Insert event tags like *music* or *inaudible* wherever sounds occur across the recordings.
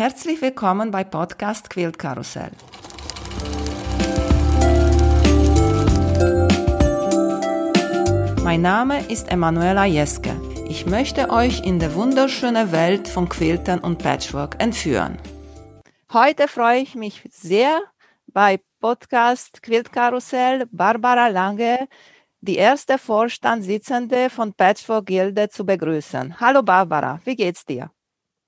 Herzlich willkommen bei Podcast Quilt Karussell. Mein Name ist Emanuela Jeske. Ich möchte euch in die wunderschöne Welt von Quiltern und Patchwork entführen. Heute freue ich mich sehr, bei Podcast Quilt Karussell Barbara Lange, die erste Vorstandssitzende von Patchwork Gilde, zu begrüßen. Hallo Barbara, wie geht's dir?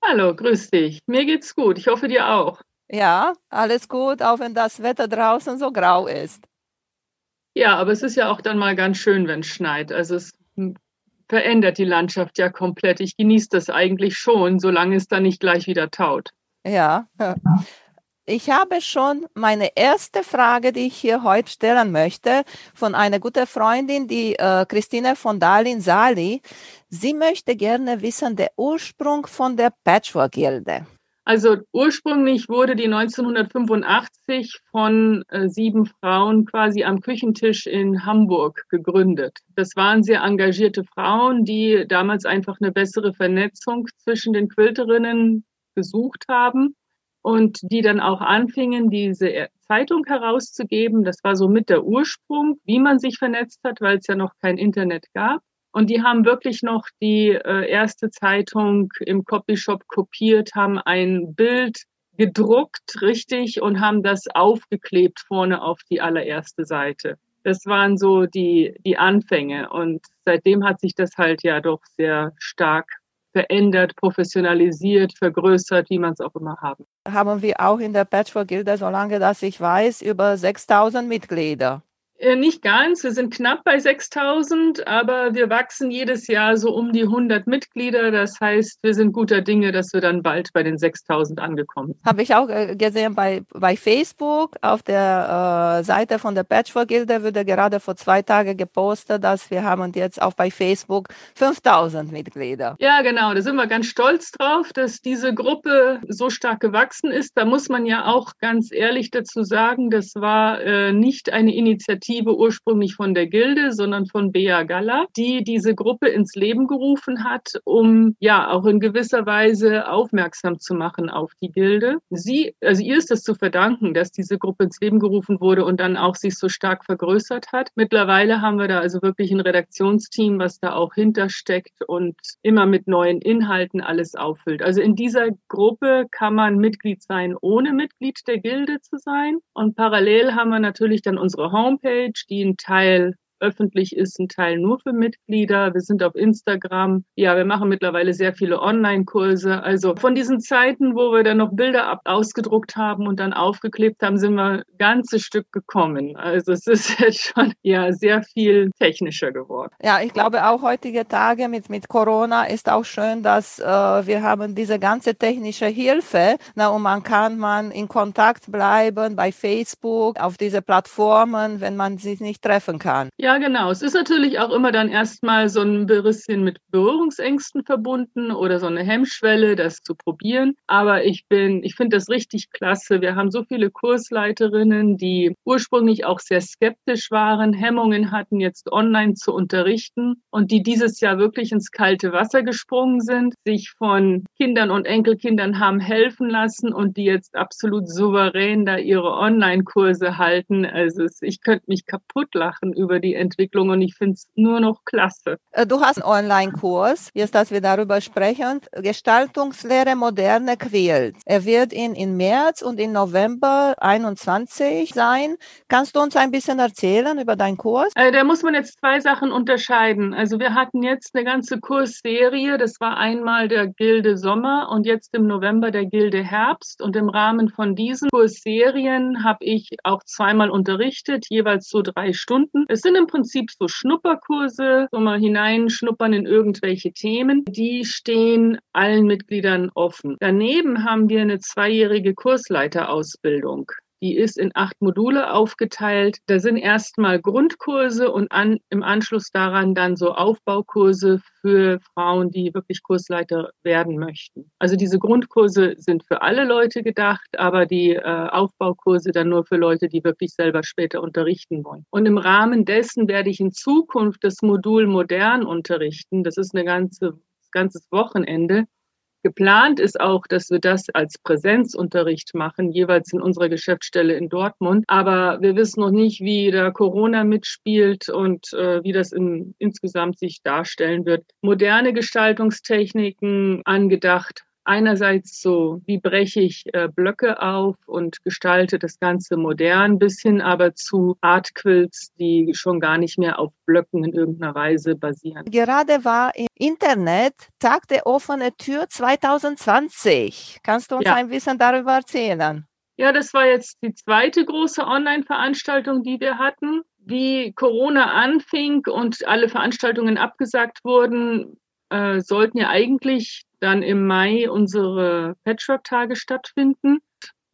Hallo, grüß dich. Mir geht's gut. Ich hoffe dir auch. Ja, alles gut, auch wenn das Wetter draußen so grau ist. Ja, aber es ist ja auch dann mal ganz schön, wenn es schneit. Also es verändert die Landschaft ja komplett. Ich genieße das eigentlich schon, solange es dann nicht gleich wieder taut. Ja. *laughs* Ich habe schon meine erste Frage, die ich hier heute stellen möchte, von einer guten Freundin, die äh, Christine von Dahlin-Sali. Sie möchte gerne wissen, der Ursprung von der Patchwork-Gilde. Also ursprünglich wurde die 1985 von äh, sieben Frauen quasi am Küchentisch in Hamburg gegründet. Das waren sehr engagierte Frauen, die damals einfach eine bessere Vernetzung zwischen den Quilterinnen gesucht haben und die dann auch anfingen, diese Zeitung herauszugeben. Das war so mit der Ursprung, wie man sich vernetzt hat, weil es ja noch kein Internet gab. Und die haben wirklich noch die äh, erste Zeitung im Copyshop kopiert, haben ein Bild gedruckt, richtig, und haben das aufgeklebt vorne auf die allererste Seite. Das waren so die, die Anfänge. Und seitdem hat sich das halt ja doch sehr stark verändert, professionalisiert, vergrößert, wie man es auch immer haben. Haben wir auch in der Patchwork-Gilde, solange dass ich weiß, über 6000 Mitglieder. Äh, nicht ganz, wir sind knapp bei 6000, aber wir wachsen jedes Jahr so um die 100 Mitglieder. Das heißt, wir sind guter Dinge, dass wir dann bald bei den 6000 angekommen sind. Habe ich auch äh, gesehen bei, bei Facebook auf der äh, Seite von der Patchwork-Gilde wurde gerade vor zwei Tagen gepostet, dass wir haben jetzt auch bei Facebook 5000 Mitglieder. Ja, genau, da sind wir ganz stolz drauf, dass diese Gruppe so stark gewachsen ist. Da muss man ja auch ganz ehrlich dazu sagen, das war äh, nicht eine Initiative, Initiative ursprünglich von der Gilde, sondern von Bea Galla, die diese Gruppe ins Leben gerufen hat, um ja auch in gewisser Weise aufmerksam zu machen auf die Gilde. Sie, also ihr ist es zu verdanken, dass diese Gruppe ins Leben gerufen wurde und dann auch sich so stark vergrößert hat. Mittlerweile haben wir da also wirklich ein Redaktionsteam, was da auch hintersteckt und immer mit neuen Inhalten alles auffüllt. Also in dieser Gruppe kann man Mitglied sein, ohne Mitglied der Gilde zu sein. Und parallel haben wir natürlich dann unsere Homepage Homepage, die ein Teil öffentlich ist, ein Teil nur für Mitglieder. Wir sind auf Instagram. Ja, wir machen mittlerweile sehr viele Online-Kurse. Also von diesen Zeiten, wo wir dann noch Bilder ab ausgedruckt haben und dann aufgeklebt haben, sind wir ein ganzes Stück gekommen. Also es ist *laughs* jetzt schon ja sehr viel technischer geworden. Ja, ich glaube auch heutige Tage mit, mit Corona ist auch schön, dass äh, wir haben diese ganze technische Hilfe na, und man kann man in Kontakt bleiben bei Facebook, auf diese Plattformen, wenn man sich nicht treffen kann. Ja, ja, genau. Es ist natürlich auch immer dann erstmal so ein bisschen mit Berührungsängsten verbunden oder so eine Hemmschwelle, das zu probieren. Aber ich bin, ich finde das richtig klasse. Wir haben so viele Kursleiterinnen, die ursprünglich auch sehr skeptisch waren, Hemmungen hatten, jetzt online zu unterrichten und die dieses Jahr wirklich ins kalte Wasser gesprungen sind, sich von Kindern und Enkelkindern haben helfen lassen und die jetzt absolut souverän da ihre Online-Kurse halten. Also ich könnte mich kaputt lachen über die Entwicklung und ich finde es nur noch klasse. Äh, du hast einen Online-Kurs, jetzt, dass wir darüber sprechen, Gestaltungslehre moderne Quilt. Er wird in, in März und in November 21 sein. Kannst du uns ein bisschen erzählen über deinen Kurs? Äh, da muss man jetzt zwei Sachen unterscheiden. Also wir hatten jetzt eine ganze Kursserie, das war einmal der Gilde Sommer und jetzt im November der Gilde Herbst und im Rahmen von diesen Kursserien habe ich auch zweimal unterrichtet, jeweils so drei Stunden. Es sind im Prinzip so Schnupperkurse, so mal hineinschnuppern in irgendwelche Themen. Die stehen allen Mitgliedern offen. Daneben haben wir eine zweijährige Kursleiterausbildung. Die ist in acht Module aufgeteilt. Da sind erstmal Grundkurse und an, im Anschluss daran dann so Aufbaukurse für Frauen, die wirklich Kursleiter werden möchten. Also diese Grundkurse sind für alle Leute gedacht, aber die äh, Aufbaukurse dann nur für Leute, die wirklich selber später unterrichten wollen. Und im Rahmen dessen werde ich in Zukunft das Modul modern unterrichten. Das ist eine ganze ganzes Wochenende Geplant ist auch, dass wir das als Präsenzunterricht machen, jeweils in unserer Geschäftsstelle in Dortmund. Aber wir wissen noch nicht, wie da Corona mitspielt und äh, wie das in, insgesamt sich darstellen wird. Moderne Gestaltungstechniken angedacht einerseits so, wie breche ich äh, Blöcke auf und gestalte das Ganze modern, bis hin aber zu Artquilts, die schon gar nicht mehr auf Blöcken in irgendeiner Weise basieren. Gerade war im Internet Tag der offenen Tür 2020. Kannst du uns ja. ein bisschen darüber erzählen? Ja, das war jetzt die zweite große Online-Veranstaltung, die wir hatten. Wie Corona anfing und alle Veranstaltungen abgesagt wurden, äh, sollten ja eigentlich dann im Mai unsere Patchwork-Tage stattfinden.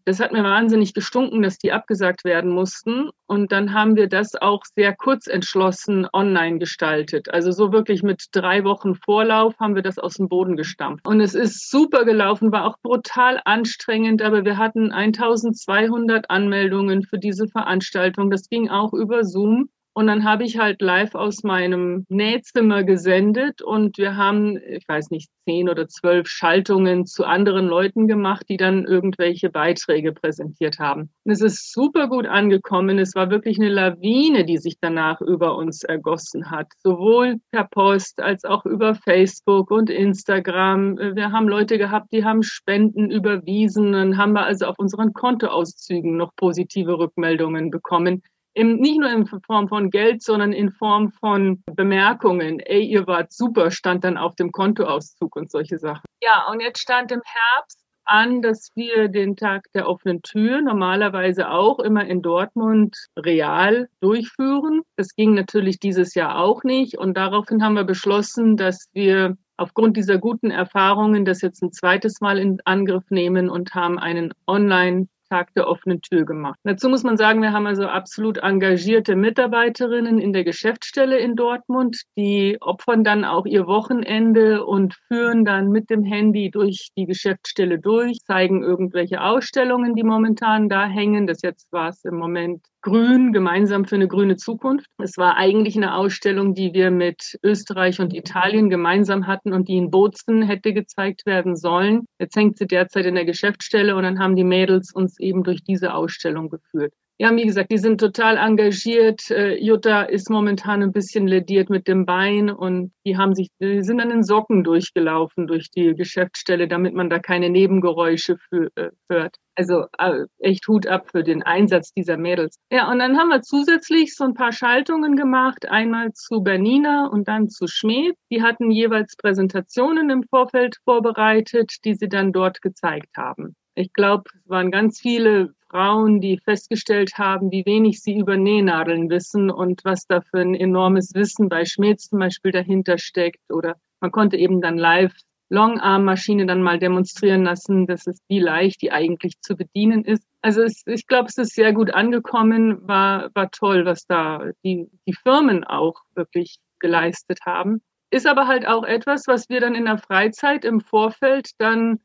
Das hat mir wahnsinnig gestunken, dass die abgesagt werden mussten. Und dann haben wir das auch sehr kurz entschlossen online gestaltet. Also so wirklich mit drei Wochen Vorlauf haben wir das aus dem Boden gestampft. Und es ist super gelaufen, war auch brutal anstrengend, aber wir hatten 1200 Anmeldungen für diese Veranstaltung. Das ging auch über Zoom. Und dann habe ich halt live aus meinem Nähzimmer gesendet und wir haben, ich weiß nicht, zehn oder zwölf Schaltungen zu anderen Leuten gemacht, die dann irgendwelche Beiträge präsentiert haben. Und es ist super gut angekommen. Es war wirklich eine Lawine, die sich danach über uns ergossen hat, sowohl per Post als auch über Facebook und Instagram. Wir haben Leute gehabt, die haben Spenden überwiesen. Dann haben wir also auf unseren Kontoauszügen noch positive Rückmeldungen bekommen im, nicht nur in Form von Geld, sondern in Form von Bemerkungen. Ey, ihr wart super, stand dann auf dem Kontoauszug und solche Sachen. Ja, und jetzt stand im Herbst an, dass wir den Tag der offenen Tür normalerweise auch immer in Dortmund real durchführen. Das ging natürlich dieses Jahr auch nicht. Und daraufhin haben wir beschlossen, dass wir aufgrund dieser guten Erfahrungen das jetzt ein zweites Mal in Angriff nehmen und haben einen Online- Tag der offenen Tür gemacht. Dazu muss man sagen, wir haben also absolut engagierte Mitarbeiterinnen in der Geschäftsstelle in Dortmund, die opfern dann auch ihr Wochenende und führen dann mit dem Handy durch die Geschäftsstelle durch, zeigen irgendwelche Ausstellungen, die momentan da hängen. Das jetzt war es im Moment Grün, gemeinsam für eine grüne Zukunft. Es war eigentlich eine Ausstellung, die wir mit Österreich und Italien gemeinsam hatten und die in Bozen hätte gezeigt werden sollen. Jetzt hängt sie derzeit in der Geschäftsstelle und dann haben die Mädels uns eben durch diese Ausstellung geführt. Ja, wie gesagt, die sind total engagiert. Äh, Jutta ist momentan ein bisschen lediert mit dem Bein und die haben sich, die sind an den Socken durchgelaufen durch die Geschäftsstelle, damit man da keine Nebengeräusche für, äh, hört. Also äh, echt Hut ab für den Einsatz dieser Mädels. Ja, und dann haben wir zusätzlich so ein paar Schaltungen gemacht. Einmal zu Bernina und dann zu Schmed. Die hatten jeweils Präsentationen im Vorfeld vorbereitet, die sie dann dort gezeigt haben. Ich glaube, es waren ganz viele Frauen, die festgestellt haben, wie wenig sie über Nähnadeln wissen und was da für ein enormes Wissen bei Schmieds zum Beispiel dahinter steckt. Oder man konnte eben dann live Longarm-Maschine dann mal demonstrieren lassen, dass es wie leicht die eigentlich zu bedienen ist. Also es, ich glaube, es ist sehr gut angekommen, war, war toll, was da die, die Firmen auch wirklich geleistet haben. Ist aber halt auch etwas, was wir dann in der Freizeit im Vorfeld dann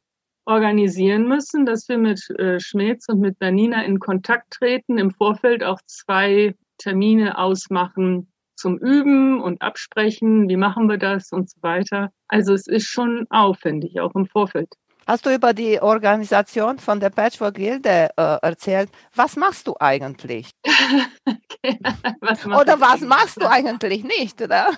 organisieren müssen, dass wir mit äh, Schmetz und mit Bernina in Kontakt treten, im Vorfeld auch zwei Termine ausmachen zum Üben und absprechen, wie machen wir das und so weiter. Also es ist schon aufwendig, auch im Vorfeld. Hast du über die Organisation von der Patchwork Gilde äh, erzählt? Was machst du eigentlich? *laughs* okay. was oder was machst du eigentlich nicht? Oder?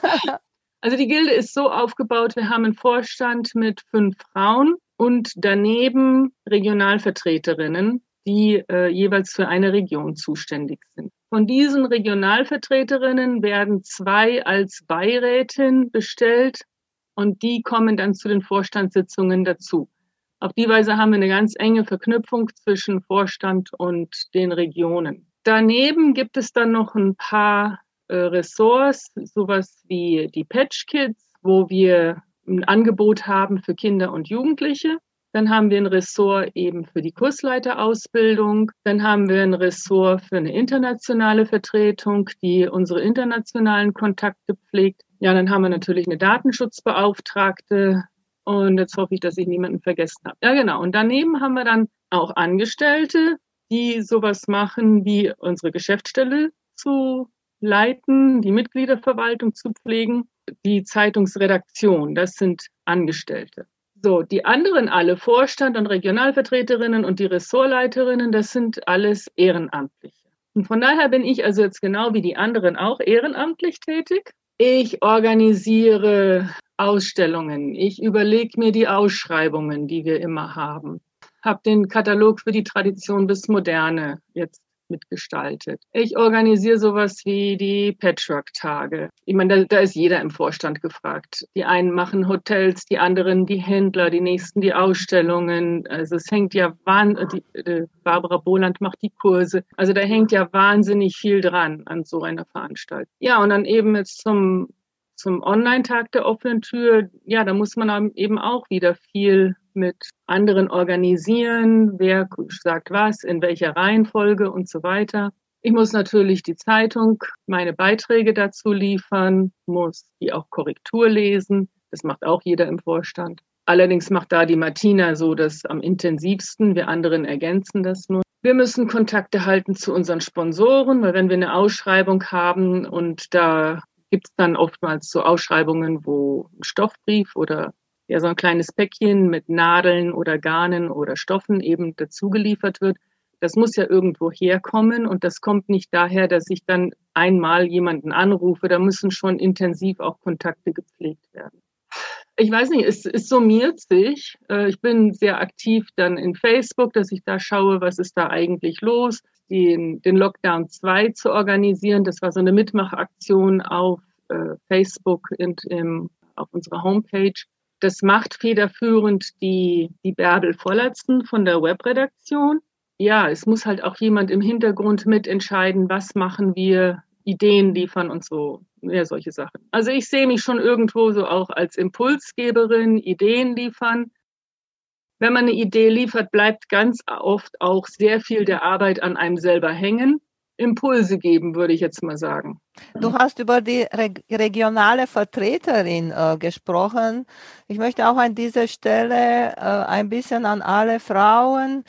also die Gilde ist so aufgebaut, wir haben einen Vorstand mit fünf Frauen und daneben Regionalvertreterinnen, die äh, jeweils für eine Region zuständig sind. Von diesen Regionalvertreterinnen werden zwei als Beirätin bestellt und die kommen dann zu den Vorstandssitzungen dazu. Auf die Weise haben wir eine ganz enge Verknüpfung zwischen Vorstand und den Regionen. Daneben gibt es dann noch ein paar äh, Ressorts, sowas wie die Patch Kids, wo wir ein Angebot haben für Kinder und Jugendliche. Dann haben wir ein Ressort eben für die Kursleiterausbildung. Dann haben wir ein Ressort für eine internationale Vertretung, die unsere internationalen Kontakte pflegt. Ja, dann haben wir natürlich eine Datenschutzbeauftragte. Und jetzt hoffe ich, dass ich niemanden vergessen habe. Ja, genau. Und daneben haben wir dann auch Angestellte, die sowas machen wie unsere Geschäftsstelle zu leiten, die Mitgliederverwaltung zu pflegen die Zeitungsredaktion, das sind Angestellte. So, die anderen alle, Vorstand und Regionalvertreterinnen und die Ressortleiterinnen, das sind alles Ehrenamtliche. Und von daher bin ich also jetzt genau wie die anderen auch ehrenamtlich tätig. Ich organisiere Ausstellungen. Ich überlege mir die Ausschreibungen, die wir immer haben. Habe den Katalog für die Tradition bis Moderne jetzt mitgestaltet. Ich organisiere sowas wie die Patchwork-Tage. Ich meine, da, da, ist jeder im Vorstand gefragt. Die einen machen Hotels, die anderen die Händler, die nächsten die Ausstellungen. Also es hängt ja wahnsinnig, äh, Barbara Boland macht die Kurse. Also da hängt ja wahnsinnig viel dran an so einer Veranstaltung. Ja, und dann eben jetzt zum zum Online-Tag der offenen Tür, ja, da muss man eben auch wieder viel mit anderen organisieren, wer sagt was, in welcher Reihenfolge und so weiter. Ich muss natürlich die Zeitung, meine Beiträge dazu liefern, muss die auch Korrektur lesen. Das macht auch jeder im Vorstand. Allerdings macht da die Martina so das am intensivsten. Wir anderen ergänzen das nur. Wir müssen Kontakte halten zu unseren Sponsoren, weil wenn wir eine Ausschreibung haben und da gibt es dann oftmals so Ausschreibungen, wo ein Stoffbrief oder ja so ein kleines Päckchen mit Nadeln oder Garnen oder Stoffen eben dazugeliefert wird. Das muss ja irgendwo herkommen und das kommt nicht daher, dass ich dann einmal jemanden anrufe. Da müssen schon intensiv auch Kontakte gepflegt werden. Ich weiß nicht, es, es summiert sich. Äh, ich bin sehr aktiv dann in Facebook, dass ich da schaue, was ist da eigentlich los den, den Lockdown 2 zu organisieren. Das war so eine Mitmachaktion auf äh, Facebook und im, auf unserer Homepage. Das macht federführend die, die Bärbel Vollertsen von der Webredaktion. Ja, es muss halt auch jemand im Hintergrund mitentscheiden, was machen wir, Ideen liefern und so, ja, solche Sachen. Also ich sehe mich schon irgendwo so auch als Impulsgeberin, Ideen liefern wenn man eine Idee liefert, bleibt ganz oft auch sehr viel der Arbeit an einem selber hängen. Impulse geben, würde ich jetzt mal sagen. Du hast über die regionale Vertreterin äh, gesprochen. Ich möchte auch an dieser Stelle äh, ein bisschen an alle Frauen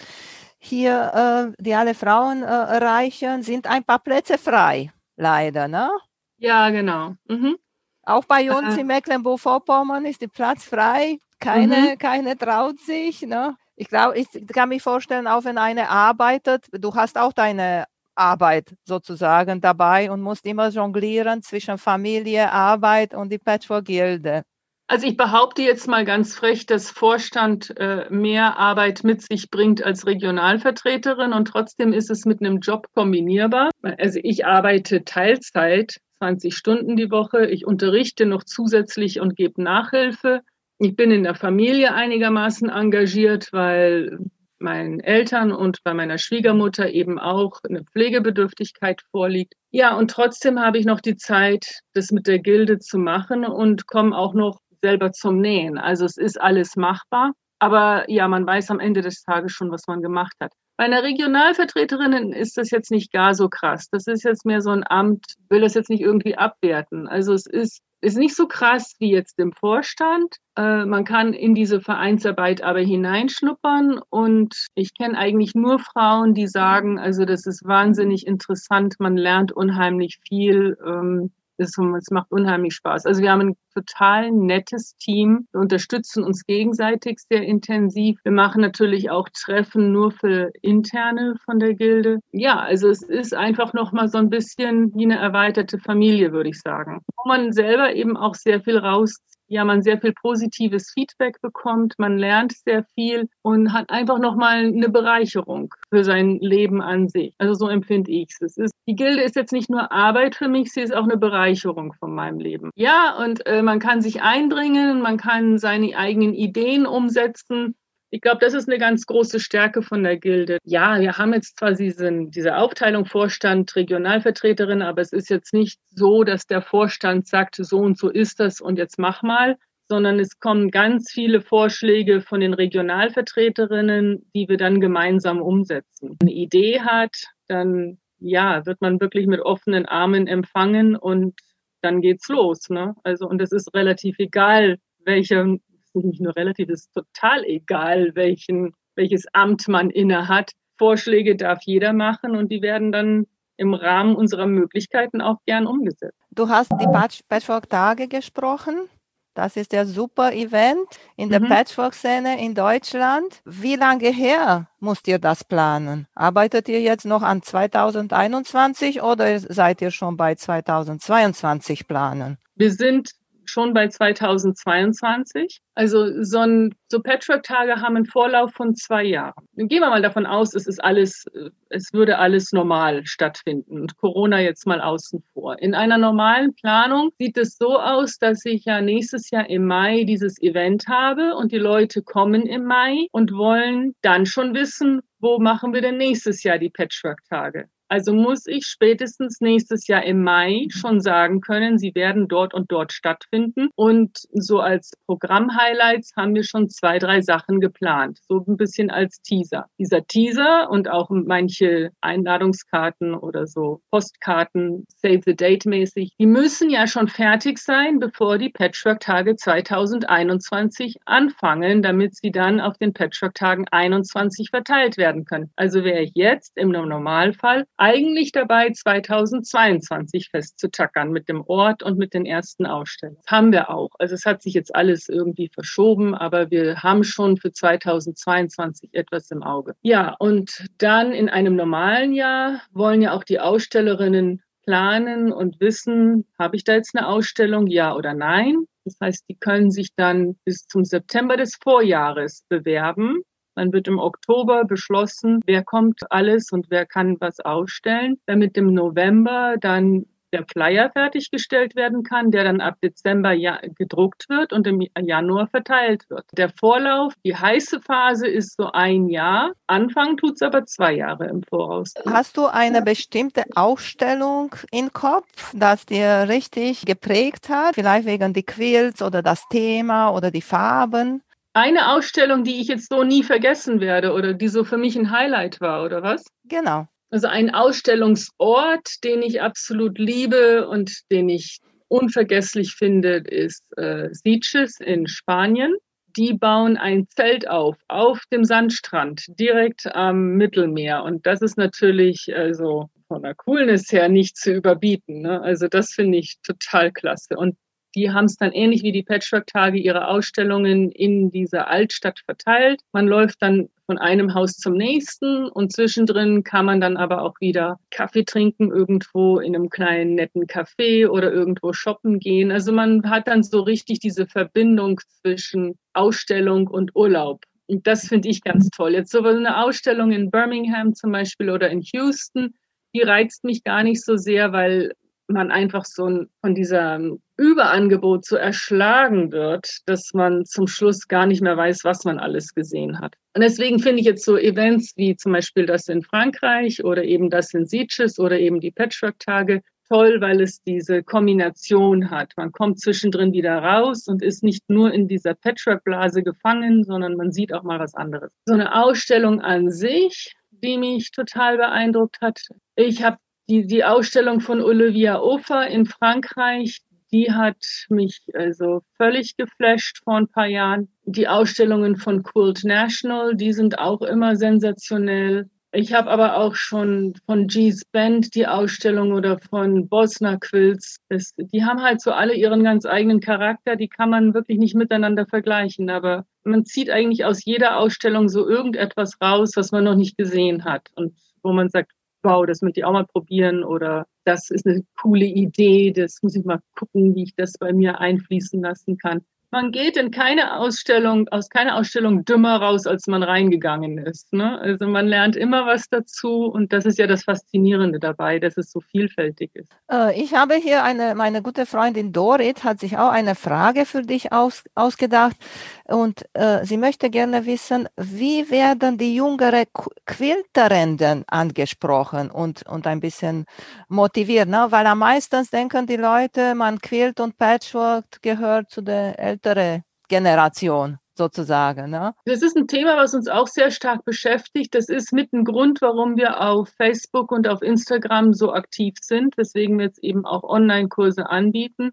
hier, äh, die alle Frauen äh, erreichen, sind ein paar Plätze frei, leider, ne? Ja, genau. Mhm. Auch bei uns in Mecklenburg-Vorpommern ist der Platz frei. Keine, mhm. keine traut sich. Ne? Ich glaube, ich kann mich vorstellen, auch wenn eine arbeitet, du hast auch deine Arbeit sozusagen dabei und musst immer jonglieren zwischen Familie, Arbeit und die Patchwork-Gilde. Also ich behaupte jetzt mal ganz frech, dass Vorstand äh, mehr Arbeit mit sich bringt als Regionalvertreterin und trotzdem ist es mit einem Job kombinierbar. Also ich arbeite Teilzeit, 20 Stunden die Woche. Ich unterrichte noch zusätzlich und gebe Nachhilfe. Ich bin in der Familie einigermaßen engagiert, weil meinen Eltern und bei meiner Schwiegermutter eben auch eine Pflegebedürftigkeit vorliegt. Ja, und trotzdem habe ich noch die Zeit, das mit der Gilde zu machen und komme auch noch selber zum Nähen. Also es ist alles machbar. Aber ja, man weiß am Ende des Tages schon, was man gemacht hat. Bei einer Regionalvertreterin ist das jetzt nicht gar so krass. Das ist jetzt mehr so ein Amt, will das jetzt nicht irgendwie abwerten. Also es ist, ist nicht so krass wie jetzt im Vorstand. Äh, man kann in diese Vereinsarbeit aber hineinschnuppern und ich kenne eigentlich nur Frauen, die sagen, also das ist wahnsinnig interessant, man lernt unheimlich viel. Ähm, es, es macht unheimlich Spaß. Also wir haben ein total nettes Team. Wir unterstützen uns gegenseitig sehr intensiv. Wir machen natürlich auch Treffen nur für Interne von der Gilde. Ja, also es ist einfach nochmal so ein bisschen wie eine erweiterte Familie, würde ich sagen. Wo man selber eben auch sehr viel rauszieht ja, man sehr viel positives Feedback bekommt, man lernt sehr viel und hat einfach nochmal eine Bereicherung für sein Leben an sich. Also so empfinde ich es. Ist, die Gilde ist jetzt nicht nur Arbeit für mich, sie ist auch eine Bereicherung von meinem Leben. Ja, und äh, man kann sich einbringen, man kann seine eigenen Ideen umsetzen. Ich glaube, das ist eine ganz große Stärke von der Gilde. Ja, wir haben jetzt zwar diesen, diese Aufteilung Vorstand, Regionalvertreterin, aber es ist jetzt nicht so, dass der Vorstand sagt, so und so ist das und jetzt mach mal, sondern es kommen ganz viele Vorschläge von den Regionalvertreterinnen, die wir dann gemeinsam umsetzen. Eine Idee hat, dann ja, wird man wirklich mit offenen Armen empfangen und dann geht's los. Ne? Also und es ist relativ egal, welche nicht nur relativ, es ist total egal, welchen, welches Amt man inne hat. Vorschläge darf jeder machen und die werden dann im Rahmen unserer Möglichkeiten auch gern umgesetzt. Du hast die Patchwork-Tage gesprochen. Das ist der super Event in der mhm. Patchwork-Szene in Deutschland. Wie lange her musst ihr das planen? Arbeitet ihr jetzt noch an 2021 oder seid ihr schon bei 2022 planen? Wir sind schon bei 2022. Also so, ein, so Patchwork-Tage haben einen Vorlauf von zwei Jahren. Gehen wir mal davon aus, es ist alles, es würde alles normal stattfinden und Corona jetzt mal außen vor. In einer normalen Planung sieht es so aus, dass ich ja nächstes Jahr im Mai dieses Event habe und die Leute kommen im Mai und wollen dann schon wissen, wo machen wir denn nächstes Jahr die Patchwork-Tage? Also muss ich spätestens nächstes Jahr im Mai schon sagen können, sie werden dort und dort stattfinden. Und so als Programm-Highlights haben wir schon zwei, drei Sachen geplant. So ein bisschen als Teaser. Dieser Teaser und auch manche Einladungskarten oder so Postkarten, Save the Date mäßig, die müssen ja schon fertig sein, bevor die Patchwork-Tage 2021 anfangen, damit sie dann auf den Patchwork-Tagen 21 verteilt werden können. Also wäre ich jetzt im Normalfall eigentlich dabei, 2022 festzutackern mit dem Ort und mit den ersten Ausstellungen. Das haben wir auch. Also es hat sich jetzt alles irgendwie verschoben, aber wir haben schon für 2022 etwas im Auge. Ja, und dann in einem normalen Jahr wollen ja auch die Ausstellerinnen planen und wissen, habe ich da jetzt eine Ausstellung, ja oder nein? Das heißt, die können sich dann bis zum September des Vorjahres bewerben dann wird im Oktober beschlossen, wer kommt alles und wer kann was ausstellen, damit im November dann der Flyer fertiggestellt werden kann, der dann ab Dezember ja gedruckt wird und im Januar verteilt wird. Der Vorlauf, die heiße Phase ist so ein Jahr. Anfang tut es aber zwei Jahre im Voraus. Hast du eine bestimmte Ausstellung im Kopf, das dir richtig geprägt hat? Vielleicht wegen die Quilts oder das Thema oder die Farben? Eine Ausstellung, die ich jetzt so nie vergessen werde oder die so für mich ein Highlight war, oder was? Genau. Also ein Ausstellungsort, den ich absolut liebe und den ich unvergesslich finde, ist äh, Sitges in Spanien. Die bauen ein Zelt auf, auf dem Sandstrand, direkt am Mittelmeer. Und das ist natürlich also von der Coolness her nicht zu überbieten. Ne? Also das finde ich total klasse. Und die haben es dann ähnlich wie die Patchwork-Tage ihre Ausstellungen in dieser Altstadt verteilt. Man läuft dann von einem Haus zum nächsten und zwischendrin kann man dann aber auch wieder Kaffee trinken irgendwo in einem kleinen netten Café oder irgendwo shoppen gehen. Also man hat dann so richtig diese Verbindung zwischen Ausstellung und Urlaub. Und das finde ich ganz toll. Jetzt so eine Ausstellung in Birmingham zum Beispiel oder in Houston, die reizt mich gar nicht so sehr, weil man einfach so von diesem Überangebot so erschlagen wird, dass man zum Schluss gar nicht mehr weiß, was man alles gesehen hat. Und deswegen finde ich jetzt so Events wie zum Beispiel das in Frankreich oder eben das in Sitges oder eben die Patchwork-Tage toll, weil es diese Kombination hat. Man kommt zwischendrin wieder raus und ist nicht nur in dieser Patchwork-Blase gefangen, sondern man sieht auch mal was anderes. So eine Ausstellung an sich, die mich total beeindruckt hat. Ich habe die, die Ausstellung von Olivia Ofer in Frankreich, die hat mich also völlig geflasht vor ein paar Jahren. Die Ausstellungen von Quilt National, die sind auch immer sensationell. Ich habe aber auch schon von G's Band die Ausstellung oder von Bosner Quilts. Das, die haben halt so alle ihren ganz eigenen Charakter. Die kann man wirklich nicht miteinander vergleichen. Aber man zieht eigentlich aus jeder Ausstellung so irgendetwas raus, was man noch nicht gesehen hat. Und wo man sagt, wow, das möchte ich auch mal probieren oder das ist eine coole Idee, das muss ich mal gucken, wie ich das bei mir einfließen lassen kann. Man geht in keine Ausstellung, aus keiner Ausstellung dümmer raus, als man reingegangen ist. Ne? Also man lernt immer was dazu und das ist ja das Faszinierende dabei, dass es so vielfältig ist. Äh, ich habe hier eine, meine gute Freundin Dorit hat sich auch eine Frage für dich aus, ausgedacht und äh, sie möchte gerne wissen, wie werden die jüngere Quilterenden angesprochen und, und ein bisschen motiviert, ne? weil am meisten denken die Leute, man Quilt und Patchwork gehört zu der ältere Generation sozusagen. Ne? Das ist ein Thema, was uns auch sehr stark beschäftigt. Das ist mit ein Grund, warum wir auf Facebook und auf Instagram so aktiv sind, weswegen wir jetzt eben auch Online-Kurse anbieten,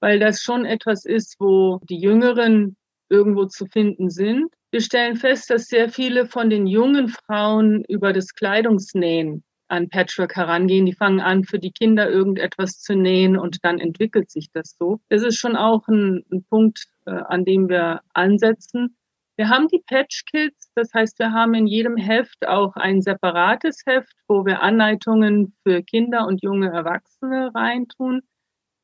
weil das schon etwas ist, wo die Jüngeren irgendwo zu finden sind. Wir stellen fest, dass sehr viele von den jungen Frauen über das Kleidungsnähen an Patchwork herangehen. Die fangen an, für die Kinder irgendetwas zu nähen und dann entwickelt sich das so. Das ist schon auch ein, ein Punkt, äh, an dem wir ansetzen. Wir haben die Patch Kids, das heißt, wir haben in jedem Heft auch ein separates Heft, wo wir Anleitungen für Kinder und junge Erwachsene reintun,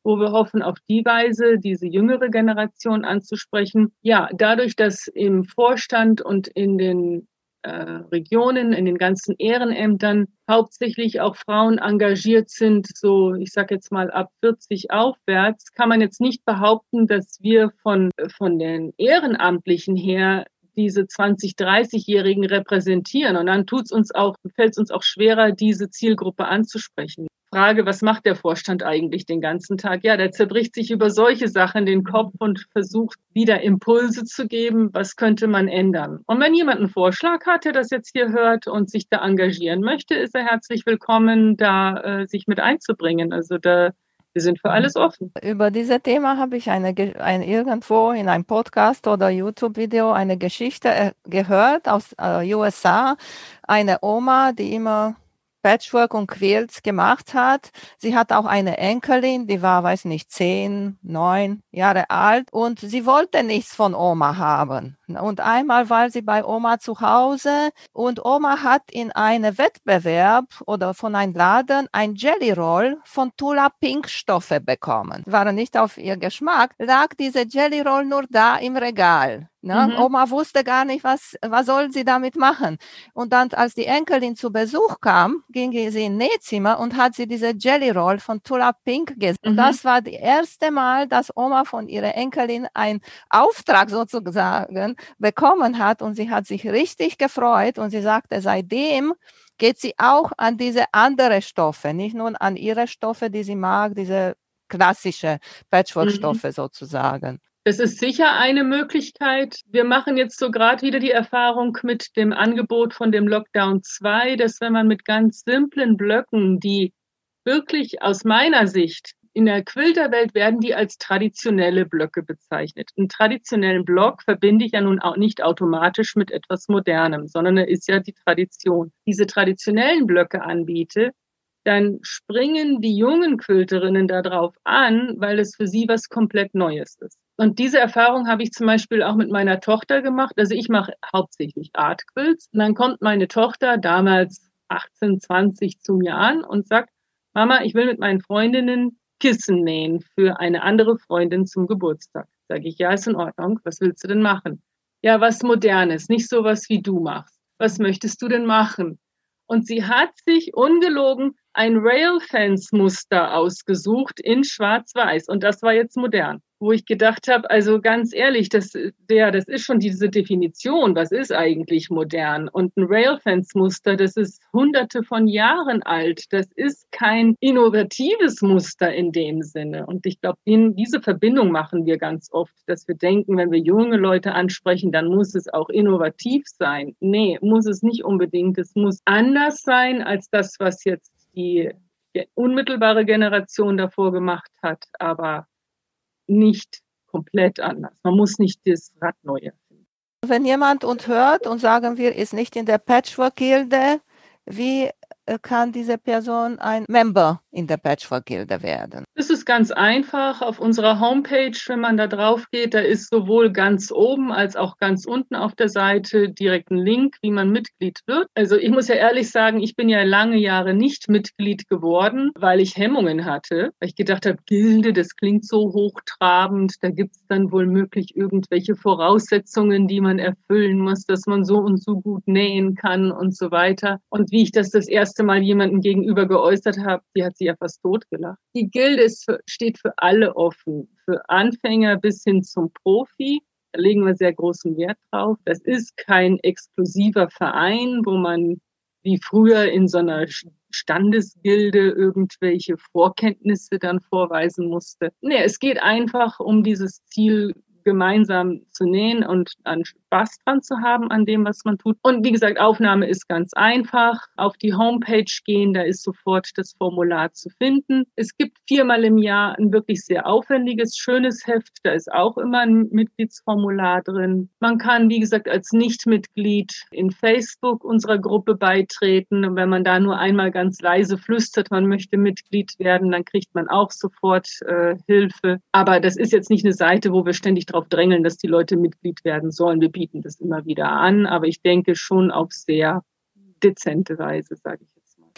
wo wir hoffen, auf die Weise diese jüngere Generation anzusprechen. Ja, dadurch, dass im Vorstand und in den äh, Regionen, in den ganzen Ehrenämtern hauptsächlich auch Frauen engagiert sind, so ich sage jetzt mal ab 40 aufwärts, kann man jetzt nicht behaupten, dass wir von, von den Ehrenamtlichen her diese 20, 30-Jährigen repräsentieren. Und dann tut's uns auch, fällt es uns auch schwerer, diese Zielgruppe anzusprechen. Frage, was macht der Vorstand eigentlich den ganzen Tag? Ja, der zerbricht sich über solche Sachen den Kopf und versucht wieder Impulse zu geben, was könnte man ändern. Und wenn jemand einen Vorschlag hat, der das jetzt hier hört und sich da engagieren möchte, ist er herzlich willkommen, da äh, sich mit einzubringen. Also da wir sind für alles offen. Über dieses Thema habe ich eine, ein, irgendwo in einem Podcast oder YouTube-Video eine Geschichte äh, gehört aus äh, USA. Eine Oma, die immer Patchwork und Quilts gemacht hat. Sie hat auch eine Enkelin, die war, weiß nicht, zehn, neun Jahre alt und sie wollte nichts von Oma haben. Und einmal war sie bei Oma zu Hause und Oma hat in einem Wettbewerb oder von einem Laden ein Jelly Roll von Tula Pink Stoffe bekommen. War nicht auf ihr Geschmack, lag diese Jelly Roll nur da im Regal. Ne? Mhm. Oma wusste gar nicht, was, was soll sie damit machen. Und dann, als die Enkelin zu Besuch kam, ging sie in Nähzimmer und hat sie diese Jelly Roll von Tula Pink gesehen. Mhm. Und das war das erste Mal, dass Oma von ihrer Enkelin einen Auftrag sozusagen bekommen hat. Und sie hat sich richtig gefreut. Und sie sagte, seitdem geht sie auch an diese andere Stoffe, nicht nur an ihre Stoffe, die sie mag, diese klassische Patchwork-Stoffe mhm. sozusagen. Das ist sicher eine Möglichkeit. Wir machen jetzt so gerade wieder die Erfahrung mit dem Angebot von dem Lockdown 2, dass wenn man mit ganz simplen Blöcken, die wirklich aus meiner Sicht in der Quilterwelt werden die als traditionelle Blöcke bezeichnet. Einen traditionellen Block verbinde ich ja nun auch nicht automatisch mit etwas Modernem, sondern er ist ja die Tradition. Diese traditionellen Blöcke anbiete, dann springen die jungen Quilterinnen darauf an, weil es für sie was komplett Neues ist. Und diese Erfahrung habe ich zum Beispiel auch mit meiner Tochter gemacht. Also ich mache hauptsächlich Art Quilts. Und dann kommt meine Tochter, damals 18, 20 zu mir an und sagt, Mama, ich will mit meinen Freundinnen Kissen nähen für eine andere Freundin zum Geburtstag. Sage ich, ja, ist in Ordnung. Was willst du denn machen? Ja, was Modernes, nicht so was wie du machst. Was möchtest du denn machen? Und sie hat sich ungelogen ein Railfence-Muster ausgesucht in Schwarz-Weiß. Und das war jetzt modern wo ich gedacht habe, also ganz ehrlich, das, der, das ist schon diese Definition, was ist eigentlich modern? Und ein Railfence-Muster, das ist hunderte von Jahren alt. Das ist kein innovatives Muster in dem Sinne. Und ich glaube, diese Verbindung machen wir ganz oft, dass wir denken, wenn wir junge Leute ansprechen, dann muss es auch innovativ sein. Nee, muss es nicht unbedingt. Es muss anders sein als das, was jetzt die unmittelbare Generation davor gemacht hat. Aber nicht komplett anders. Man muss nicht das Rad neu erfinden. Wenn jemand uns hört und sagen wir, ist nicht in der Patchwork-Gilde, wie kann diese Person ein Member in der Patchwork-Gilde werden? Das ist ganz einfach. Auf unserer Homepage, wenn man da drauf geht, da ist sowohl ganz oben als auch ganz unten auf der Seite direkt ein Link, wie man Mitglied wird. Also ich muss ja ehrlich sagen, ich bin ja lange Jahre nicht Mitglied geworden, weil ich Hemmungen hatte, weil ich gedacht habe, Gilde, das klingt so hochtrabend, da gibt es dann wohl möglich irgendwelche Voraussetzungen, die man erfüllen muss, dass man so und so gut nähen kann und so weiter. Und wie ich das das erste Mal jemandem gegenüber geäußert habe, die hat sie ja fast totgelacht. Die Gilde ist für, steht für alle offen, für Anfänger bis hin zum Profi. Da legen wir sehr großen Wert drauf. Das ist kein exklusiver Verein, wo man wie früher in so einer Standesgilde irgendwelche Vorkenntnisse dann vorweisen musste. Nee, es geht einfach um dieses Ziel, gemeinsam zu nähen und an Spaß dran zu haben an dem, was man tut. Und wie gesagt, Aufnahme ist ganz einfach. Auf die Homepage gehen, da ist sofort das Formular zu finden. Es gibt viermal im Jahr ein wirklich sehr aufwendiges, schönes Heft. Da ist auch immer ein Mitgliedsformular drin. Man kann, wie gesagt, als Nichtmitglied in Facebook unserer Gruppe beitreten. Und wenn man da nur einmal ganz leise flüstert, man möchte Mitglied werden, dann kriegt man auch sofort äh, Hilfe. Aber das ist jetzt nicht eine Seite, wo wir ständig darauf drängeln, dass die Leute Mitglied werden sollen. Wir bieten das immer wieder an, aber ich denke schon auf sehr dezente Weise, sage ich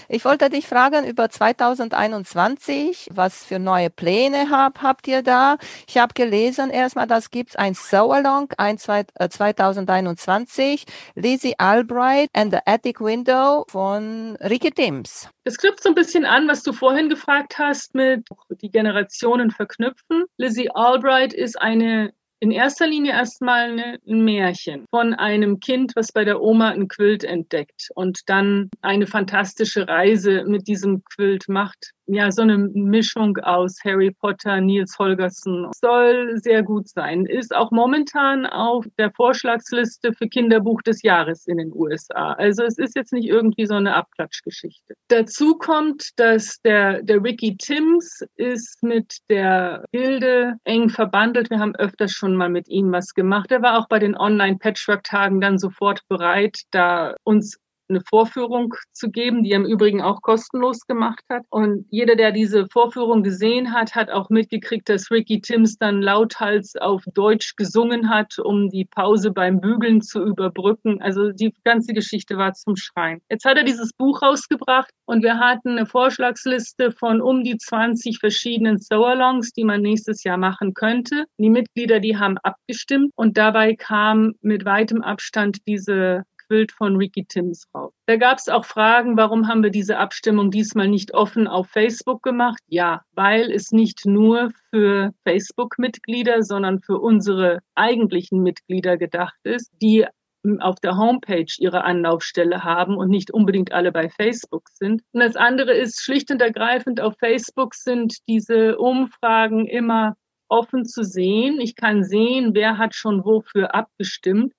ich wollte dich fragen über 2021, was für neue Pläne hab, habt ihr da? Ich habe gelesen erstmal, das gibt ein So-Along ein, 2021, äh, Lizzie Albright and the Attic Window von Ricky Timms. Es knüpft so ein bisschen an, was du vorhin gefragt hast mit die Generationen verknüpfen. Lizzie Albright ist eine in erster Linie erstmal eine, ein Märchen von einem Kind, was bei der Oma ein Quilt entdeckt und dann eine fantastische Reise mit diesem Quilt macht ja, so eine Mischung aus Harry Potter, Niels Holgersen soll sehr gut sein. Ist auch momentan auf der Vorschlagsliste für Kinderbuch des Jahres in den USA. Also es ist jetzt nicht irgendwie so eine Abklatschgeschichte. Dazu kommt, dass der, der Ricky Timms ist mit der Gilde eng verbandelt. Wir haben öfters schon mal mit ihm was gemacht. Er war auch bei den Online-Patchwork-Tagen dann sofort bereit, da uns eine Vorführung zu geben, die er im Übrigen auch kostenlos gemacht hat. Und jeder, der diese Vorführung gesehen hat, hat auch mitgekriegt, dass Ricky Timms dann lauthals auf Deutsch gesungen hat, um die Pause beim Bügeln zu überbrücken. Also die ganze Geschichte war zum Schreien. Jetzt hat er dieses Buch rausgebracht und wir hatten eine Vorschlagsliste von um die 20 verschiedenen So-Alongs, die man nächstes Jahr machen könnte. Die Mitglieder, die haben abgestimmt und dabei kam mit weitem Abstand diese Quilt von Ricky Timms raus. Da gab es auch Fragen, warum haben wir diese Abstimmung diesmal nicht offen auf Facebook gemacht? Ja, weil es nicht nur für Facebook-Mitglieder, sondern für unsere eigentlichen Mitglieder gedacht ist, die auf der Homepage ihre Anlaufstelle haben und nicht unbedingt alle bei Facebook sind. Und das andere ist schlicht und ergreifend, auf Facebook sind diese Umfragen immer offen zu sehen. Ich kann sehen, wer hat schon wofür abgestimmt.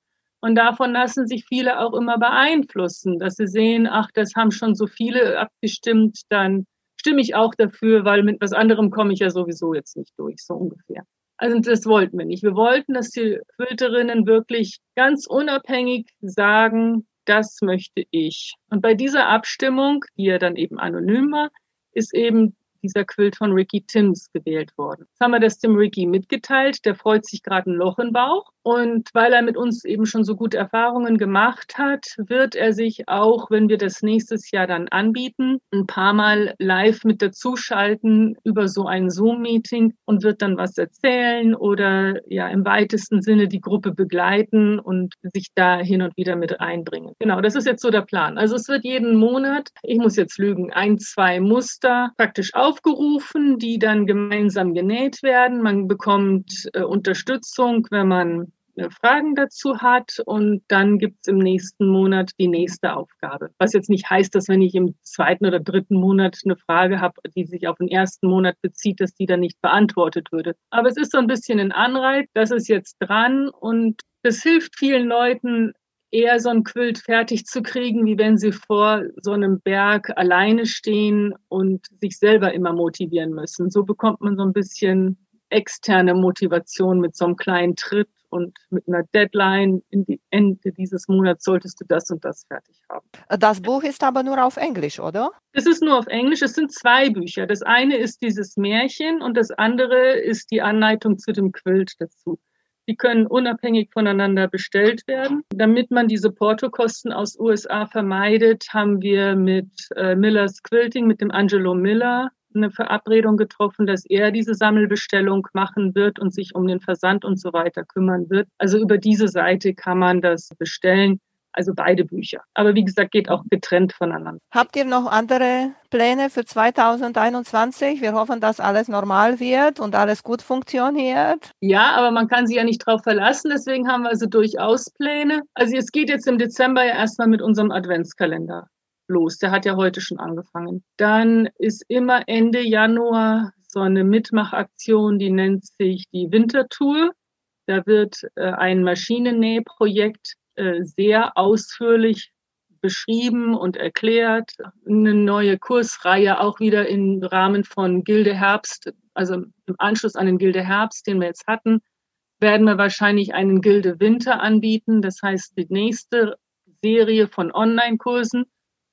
Und davon lassen sich viele auch immer beeinflussen, dass sie sehen, ach, das haben schon so viele abgestimmt, dann stimme ich auch dafür, weil mit was anderem komme ich ja sowieso jetzt nicht durch, so ungefähr. Also das wollten wir nicht. Wir wollten, dass die Filterinnen wirklich ganz unabhängig sagen, das möchte ich. Und bei dieser Abstimmung, die ja dann eben anonym war, ist eben dieser Quilt von Ricky Timms gewählt worden. Jetzt haben wir das dem Ricky mitgeteilt. Der freut sich gerade ein Loch im Bauch. Und weil er mit uns eben schon so gute Erfahrungen gemacht hat, wird er sich auch, wenn wir das nächstes Jahr dann anbieten, ein paar Mal live mit dazuschalten über so ein Zoom-Meeting und wird dann was erzählen oder ja im weitesten Sinne die Gruppe begleiten und sich da hin und wieder mit einbringen. Genau, das ist jetzt so der Plan. Also es wird jeden Monat, ich muss jetzt lügen, ein, zwei Muster praktisch aufgerufen, die dann gemeinsam genäht werden. Man bekommt äh, Unterstützung, wenn man Fragen dazu hat und dann gibt es im nächsten Monat die nächste Aufgabe. Was jetzt nicht heißt, dass wenn ich im zweiten oder dritten Monat eine Frage habe, die sich auf den ersten Monat bezieht, dass die dann nicht beantwortet würde. Aber es ist so ein bisschen ein Anreiz, das ist jetzt dran und das hilft vielen Leuten, eher so ein Quilt fertig zu kriegen, wie wenn sie vor so einem Berg alleine stehen und sich selber immer motivieren müssen. So bekommt man so ein bisschen externe Motivation mit so einem kleinen Tritt und mit einer Deadline in die Ende dieses Monats solltest du das und das fertig haben. Das Buch ist aber nur auf Englisch, oder? Es ist nur auf Englisch. Es sind zwei Bücher. Das eine ist dieses Märchen und das andere ist die Anleitung zu dem Quilt dazu. Die können unabhängig voneinander bestellt werden. Damit man diese Portokosten aus USA vermeidet, haben wir mit äh, Millers Quilting, mit dem Angelo Miller, eine Verabredung getroffen, dass er diese Sammelbestellung machen wird und sich um den Versand und so weiter kümmern wird. Also über diese Seite kann man das bestellen. Also beide Bücher. Aber wie gesagt, geht auch getrennt voneinander. Habt ihr noch andere Pläne für 2021? Wir hoffen, dass alles normal wird und alles gut funktioniert. Ja, aber man kann sich ja nicht darauf verlassen. Deswegen haben wir also durchaus Pläne. Also es geht jetzt im Dezember ja erstmal mit unserem Adventskalender los. Der hat ja heute schon angefangen. Dann ist immer Ende Januar so eine Mitmachaktion, die nennt sich die Wintertour. Da wird äh, ein Maschinennähprojekt äh, sehr ausführlich beschrieben und erklärt. Eine neue Kursreihe auch wieder im Rahmen von Gilde Herbst, also im Anschluss an den Gilde Herbst, den wir jetzt hatten, werden wir wahrscheinlich einen Gilde Winter anbieten. Das heißt, die nächste Serie von Online-Kursen,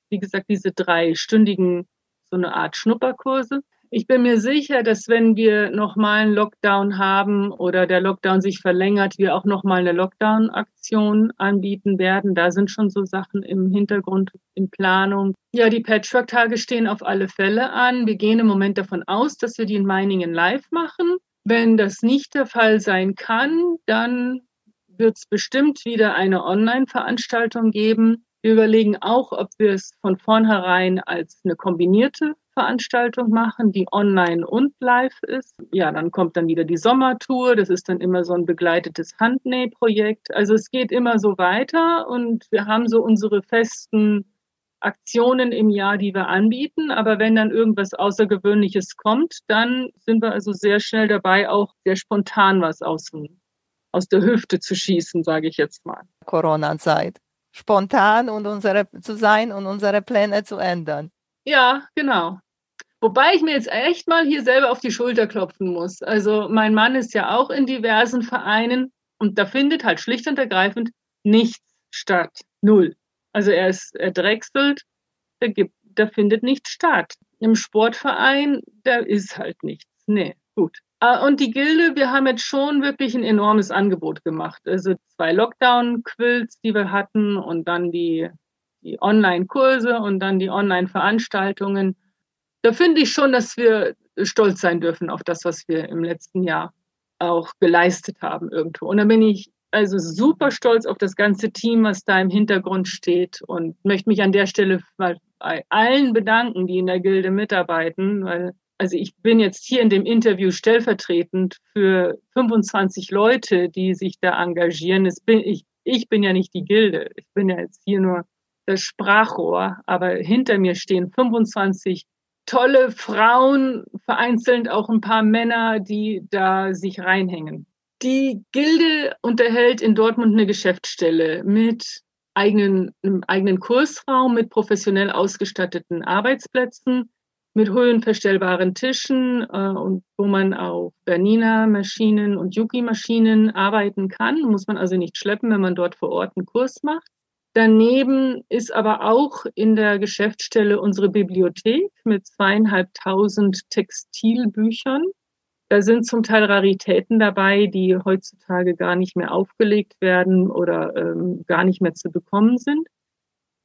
wie gesagt, diese dreistündigen, so eine Art Schnupperkurse, ich bin mir sicher, dass wenn wir nochmal einen Lockdown haben oder der Lockdown sich verlängert, wir auch nochmal eine Lockdown-Aktion anbieten werden. Da sind schon so Sachen im Hintergrund in Planung. Ja, die Patchwork-Tage stehen auf alle Fälle an. Wir gehen im Moment davon aus, dass wir die in Meiningen live machen. Wenn das nicht der Fall sein kann, dann wird es bestimmt wieder eine Online-Veranstaltung geben. Wir überlegen auch, ob wir es von vornherein als eine kombinierte Veranstaltung machen, die online und live ist. Ja, dann kommt dann wieder die Sommertour. Das ist dann immer so ein begleitetes Handnähprojekt. Also es geht immer so weiter und wir haben so unsere festen Aktionen im Jahr, die wir anbieten. Aber wenn dann irgendwas Außergewöhnliches kommt, dann sind wir also sehr schnell dabei, auch sehr spontan was aus, aus der Hüfte zu schießen, sage ich jetzt mal. Corona-Zeit. Spontan und unsere, zu sein und unsere Pläne zu ändern. Ja, genau. Wobei ich mir jetzt echt mal hier selber auf die Schulter klopfen muss. Also mein Mann ist ja auch in diversen Vereinen und da findet halt schlicht und ergreifend nichts statt. Null. Also er ist er drechselt, da gibt, da findet nichts statt. Im Sportverein, da ist halt nichts. Nee, gut. Ah, und die Gilde, wir haben jetzt schon wirklich ein enormes Angebot gemacht. Also zwei Lockdown-Quills, die wir hatten und dann die, die Online-Kurse und dann die Online-Veranstaltungen da finde ich schon, dass wir stolz sein dürfen auf das, was wir im letzten Jahr auch geleistet haben irgendwo. Und da bin ich also super stolz auf das ganze Team, was da im Hintergrund steht und möchte mich an der Stelle mal bei allen bedanken, die in der Gilde mitarbeiten, weil also ich bin jetzt hier in dem Interview stellvertretend für 25 Leute, die sich da engagieren. Bin, ich, ich bin ja nicht die Gilde. Ich bin ja jetzt hier nur das Sprachrohr, aber hinter mir stehen 25 tolle Frauen, vereinzelt auch ein paar Männer, die da sich reinhängen. Die Gilde unterhält in Dortmund eine Geschäftsstelle mit eigenen, einem eigenen Kursraum, mit professionell ausgestatteten Arbeitsplätzen, mit höhenverstellbaren Tischen äh, und wo man auf Bernina Maschinen und Yuki Maschinen arbeiten kann, muss man also nicht schleppen, wenn man dort vor Ort einen Kurs macht. Daneben ist aber auch in der Geschäftsstelle unsere Bibliothek mit zweieinhalbtausend Textilbüchern. Da sind zum Teil Raritäten dabei, die heutzutage gar nicht mehr aufgelegt werden oder ähm, gar nicht mehr zu bekommen sind.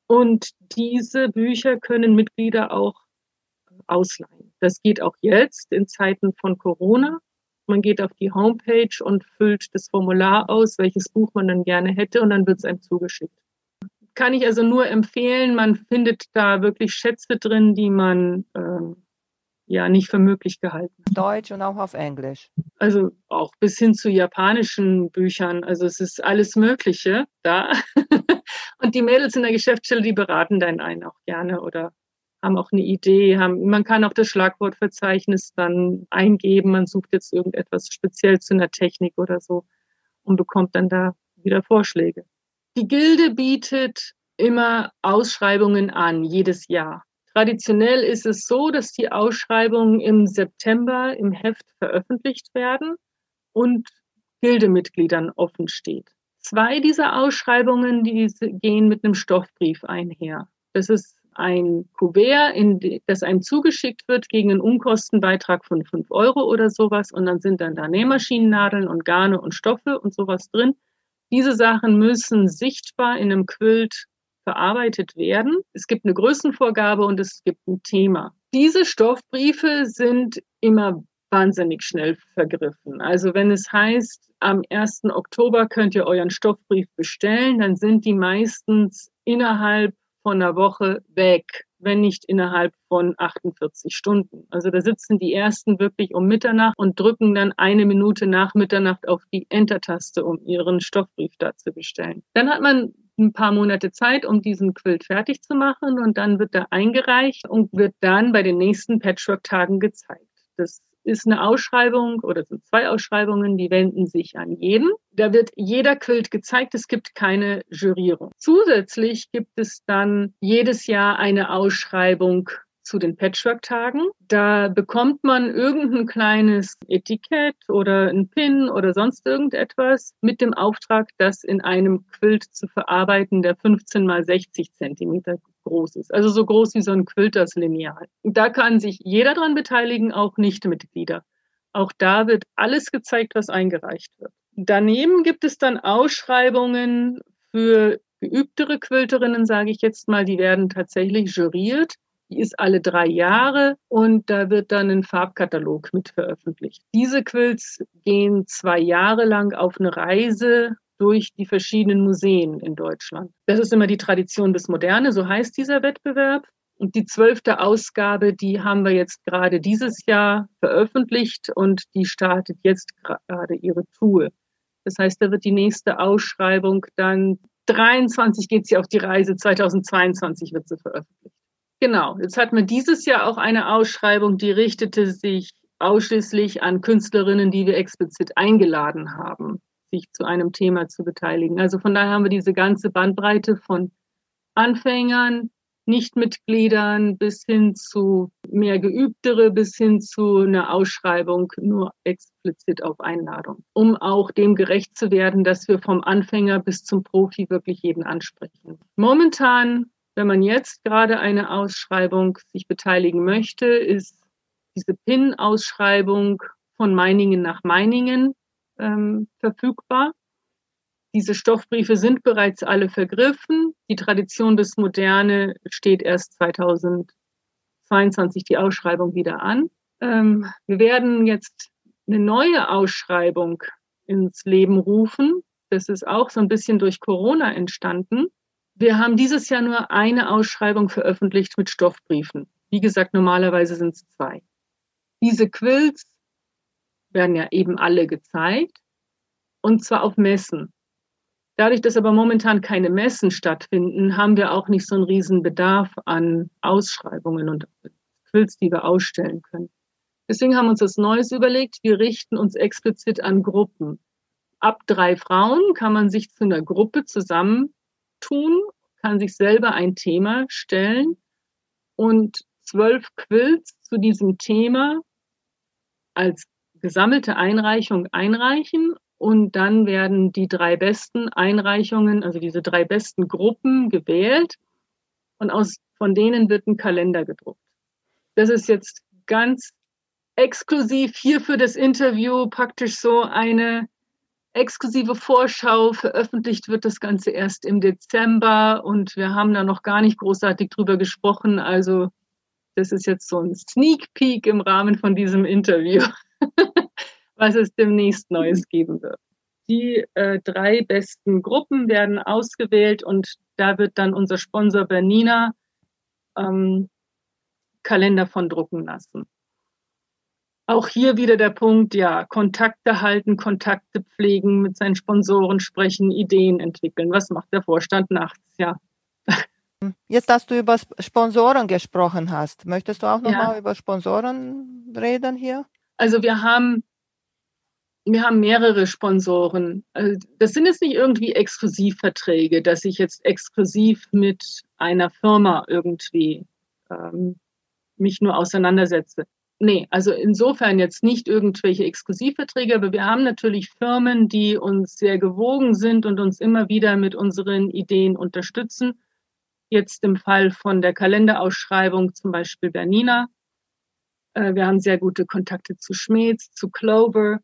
Und diese Bücher können Mitglieder auch ausleihen. Das geht auch jetzt in Zeiten von Corona. Man geht auf die Homepage und füllt das Formular aus, welches Buch man dann gerne hätte, und dann wird es einem zugeschickt kann ich also nur empfehlen. Man findet da wirklich Schätze drin, die man äh, ja nicht für möglich gehalten hat. Deutsch und auch auf Englisch. Also auch bis hin zu japanischen Büchern. Also es ist alles Mögliche da. *laughs* und die Mädels in der Geschäftsstelle, die beraten dann einen auch gerne oder haben auch eine Idee, haben, man kann auch das Schlagwortverzeichnis dann eingeben, man sucht jetzt irgendetwas speziell zu einer Technik oder so und bekommt dann da wieder Vorschläge. Die Gilde bietet immer Ausschreibungen an, jedes Jahr. Traditionell ist es so, dass die Ausschreibungen im September im Heft veröffentlicht werden und Gildemitgliedern offen steht. Zwei dieser Ausschreibungen, die gehen mit einem Stoffbrief einher. Das ist ein Kuvert, in das einem zugeschickt wird gegen einen Unkostenbeitrag von fünf Euro oder sowas. Und dann sind dann da Nähmaschinennadeln und Garne und Stoffe und sowas drin. Diese Sachen müssen sichtbar in einem Quilt verarbeitet werden. Es gibt eine Größenvorgabe und es gibt ein Thema. Diese Stoffbriefe sind immer wahnsinnig schnell vergriffen. Also wenn es heißt, am 1. Oktober könnt ihr euren Stoffbrief bestellen, dann sind die meistens innerhalb von einer Woche weg wenn nicht innerhalb von 48 Stunden. Also da sitzen die ersten wirklich um Mitternacht und drücken dann eine Minute nach Mitternacht auf die Enter-Taste, um ihren Stoffbrief da zu bestellen. Dann hat man ein paar Monate Zeit, um diesen Quilt fertig zu machen und dann wird er eingereicht und wird dann bei den nächsten Patchwork-Tagen gezeigt. Das ist eine Ausschreibung oder sind zwei Ausschreibungen, die wenden sich an jeden. Da wird jeder Quilt gezeigt. Es gibt keine Jurierung. Zusätzlich gibt es dann jedes Jahr eine Ausschreibung zu den Patchwork-Tagen. Da bekommt man irgendein kleines Etikett oder ein Pin oder sonst irgendetwas mit dem Auftrag, das in einem Quilt zu verarbeiten, der 15 mal 60 Zentimeter groß ist. Also so groß wie so ein Quilt das Lineal. Da kann sich jeder dran beteiligen, auch Nichtmitglieder. Auch da wird alles gezeigt, was eingereicht wird. Daneben gibt es dann Ausschreibungen für geübtere Quilterinnen, sage ich jetzt mal, die werden tatsächlich juriert. Die ist alle drei Jahre und da wird dann ein Farbkatalog mit veröffentlicht. Diese Quilts gehen zwei Jahre lang auf eine Reise durch die verschiedenen Museen in Deutschland. Das ist immer die Tradition bis Moderne, so heißt dieser Wettbewerb. Und die zwölfte Ausgabe, die haben wir jetzt gerade dieses Jahr veröffentlicht und die startet jetzt gerade ihre Tour. Das heißt, da wird die nächste Ausschreibung dann 23 geht sie auf die Reise, 2022 wird sie veröffentlicht. Genau, jetzt hatten wir dieses Jahr auch eine Ausschreibung, die richtete sich ausschließlich an Künstlerinnen, die wir explizit eingeladen haben, sich zu einem Thema zu beteiligen. Also von daher haben wir diese ganze Bandbreite von Anfängern, Nichtmitgliedern bis hin zu mehr geübtere, bis hin zu einer Ausschreibung nur explizit auf Einladung, um auch dem gerecht zu werden, dass wir vom Anfänger bis zum Profi wirklich jeden ansprechen. Momentan wenn man jetzt gerade eine Ausschreibung sich beteiligen möchte, ist diese PIN-Ausschreibung von Meiningen nach Meiningen ähm, verfügbar. Diese Stoffbriefe sind bereits alle vergriffen. Die Tradition des Moderne steht erst 2022 die Ausschreibung wieder an. Ähm, wir werden jetzt eine neue Ausschreibung ins Leben rufen. Das ist auch so ein bisschen durch Corona entstanden. Wir haben dieses Jahr nur eine Ausschreibung veröffentlicht mit Stoffbriefen. Wie gesagt, normalerweise sind es zwei. Diese Quills werden ja eben alle gezeigt und zwar auf Messen. Dadurch, dass aber momentan keine Messen stattfinden, haben wir auch nicht so einen riesen Bedarf an Ausschreibungen und Quills, die wir ausstellen können. Deswegen haben wir uns das Neues überlegt. Wir richten uns explizit an Gruppen. Ab drei Frauen kann man sich zu einer Gruppe zusammen tun, kann sich selber ein Thema stellen und zwölf Quills zu diesem Thema als gesammelte Einreichung einreichen und dann werden die drei besten Einreichungen, also diese drei besten Gruppen gewählt und aus, von denen wird ein Kalender gedruckt. Das ist jetzt ganz exklusiv hier für das Interview praktisch so eine exklusive Vorschau. Veröffentlicht wird das Ganze erst im Dezember und wir haben da noch gar nicht großartig drüber gesprochen. Also das ist jetzt so ein Sneak Peek im Rahmen von diesem Interview, *laughs* was es demnächst Neues geben wird. Die äh, drei besten Gruppen werden ausgewählt und da wird dann unser Sponsor Bernina ähm, Kalender von drucken lassen. Auch hier wieder der Punkt, ja, Kontakte halten, Kontakte pflegen, mit seinen Sponsoren sprechen, Ideen entwickeln. Was macht der Vorstand nachts? Ja. *laughs* Jetzt, dass du über Sponsoren gesprochen hast, möchtest du auch nochmal ja. über Sponsoren reden hier? Also wir haben, wir haben mehrere Sponsoren. Also das sind jetzt nicht irgendwie Exklusivverträge, dass ich jetzt exklusiv mit einer Firma irgendwie ähm, mich nur auseinandersetze. Nee, also insofern jetzt nicht irgendwelche Exklusivverträge, aber wir haben natürlich Firmen, die uns sehr gewogen sind und uns immer wieder mit unseren Ideen unterstützen. Jetzt im Fall von der Kalenderausschreibung zum Beispiel Bernina. Äh, wir haben sehr gute Kontakte zu Schmeds, zu Clover.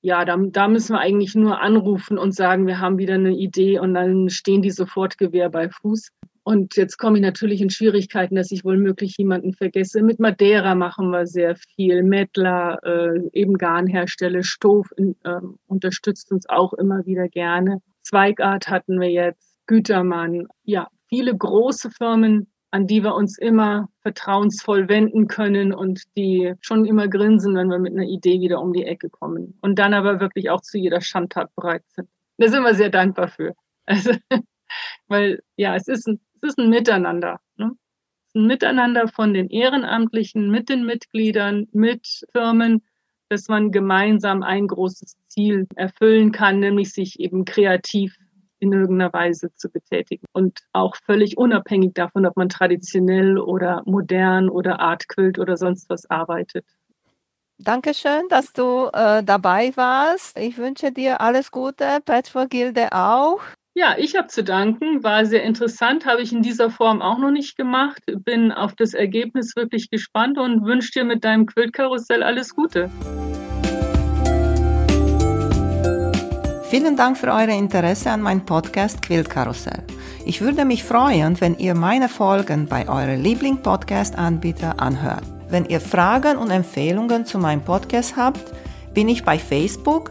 Ja, da, da müssen wir eigentlich nur anrufen und sagen, wir haben wieder eine Idee und dann stehen die sofort Gewehr bei Fuß. Und jetzt komme ich natürlich in Schwierigkeiten, dass ich wohl möglich jemanden vergesse. Mit Madeira machen wir sehr viel. Mettler, äh, eben Garnhersteller, Stoff äh, unterstützt uns auch immer wieder gerne. Zweigart hatten wir jetzt, Gütermann. Ja, viele große Firmen, an die wir uns immer vertrauensvoll wenden können und die schon immer grinsen, wenn wir mit einer Idee wieder um die Ecke kommen. Und dann aber wirklich auch zu jeder Schandtat bereit sind. Da sind wir sehr dankbar für. Also, *laughs* weil ja, es ist ein es ist ein Miteinander. Ne? Ein Miteinander von den Ehrenamtlichen mit den Mitgliedern, mit Firmen, dass man gemeinsam ein großes Ziel erfüllen kann, nämlich sich eben kreativ in irgendeiner Weise zu betätigen und auch völlig unabhängig davon, ob man traditionell oder modern oder Artquilt oder sonst was arbeitet. Dankeschön, dass du äh, dabei warst. Ich wünsche dir alles Gute, Patchwork Gilde auch. Ja, ich habe zu danken. War sehr interessant, habe ich in dieser Form auch noch nicht gemacht. Bin auf das Ergebnis wirklich gespannt und wünsche dir mit deinem Quiltkarussell alles Gute. Vielen Dank für euer Interesse an meinem Podcast Quiltkarussell. Ich würde mich freuen, wenn ihr meine Folgen bei eurem Liebling-Podcast-Anbieter anhört. Wenn ihr Fragen und Empfehlungen zu meinem Podcast habt, bin ich bei Facebook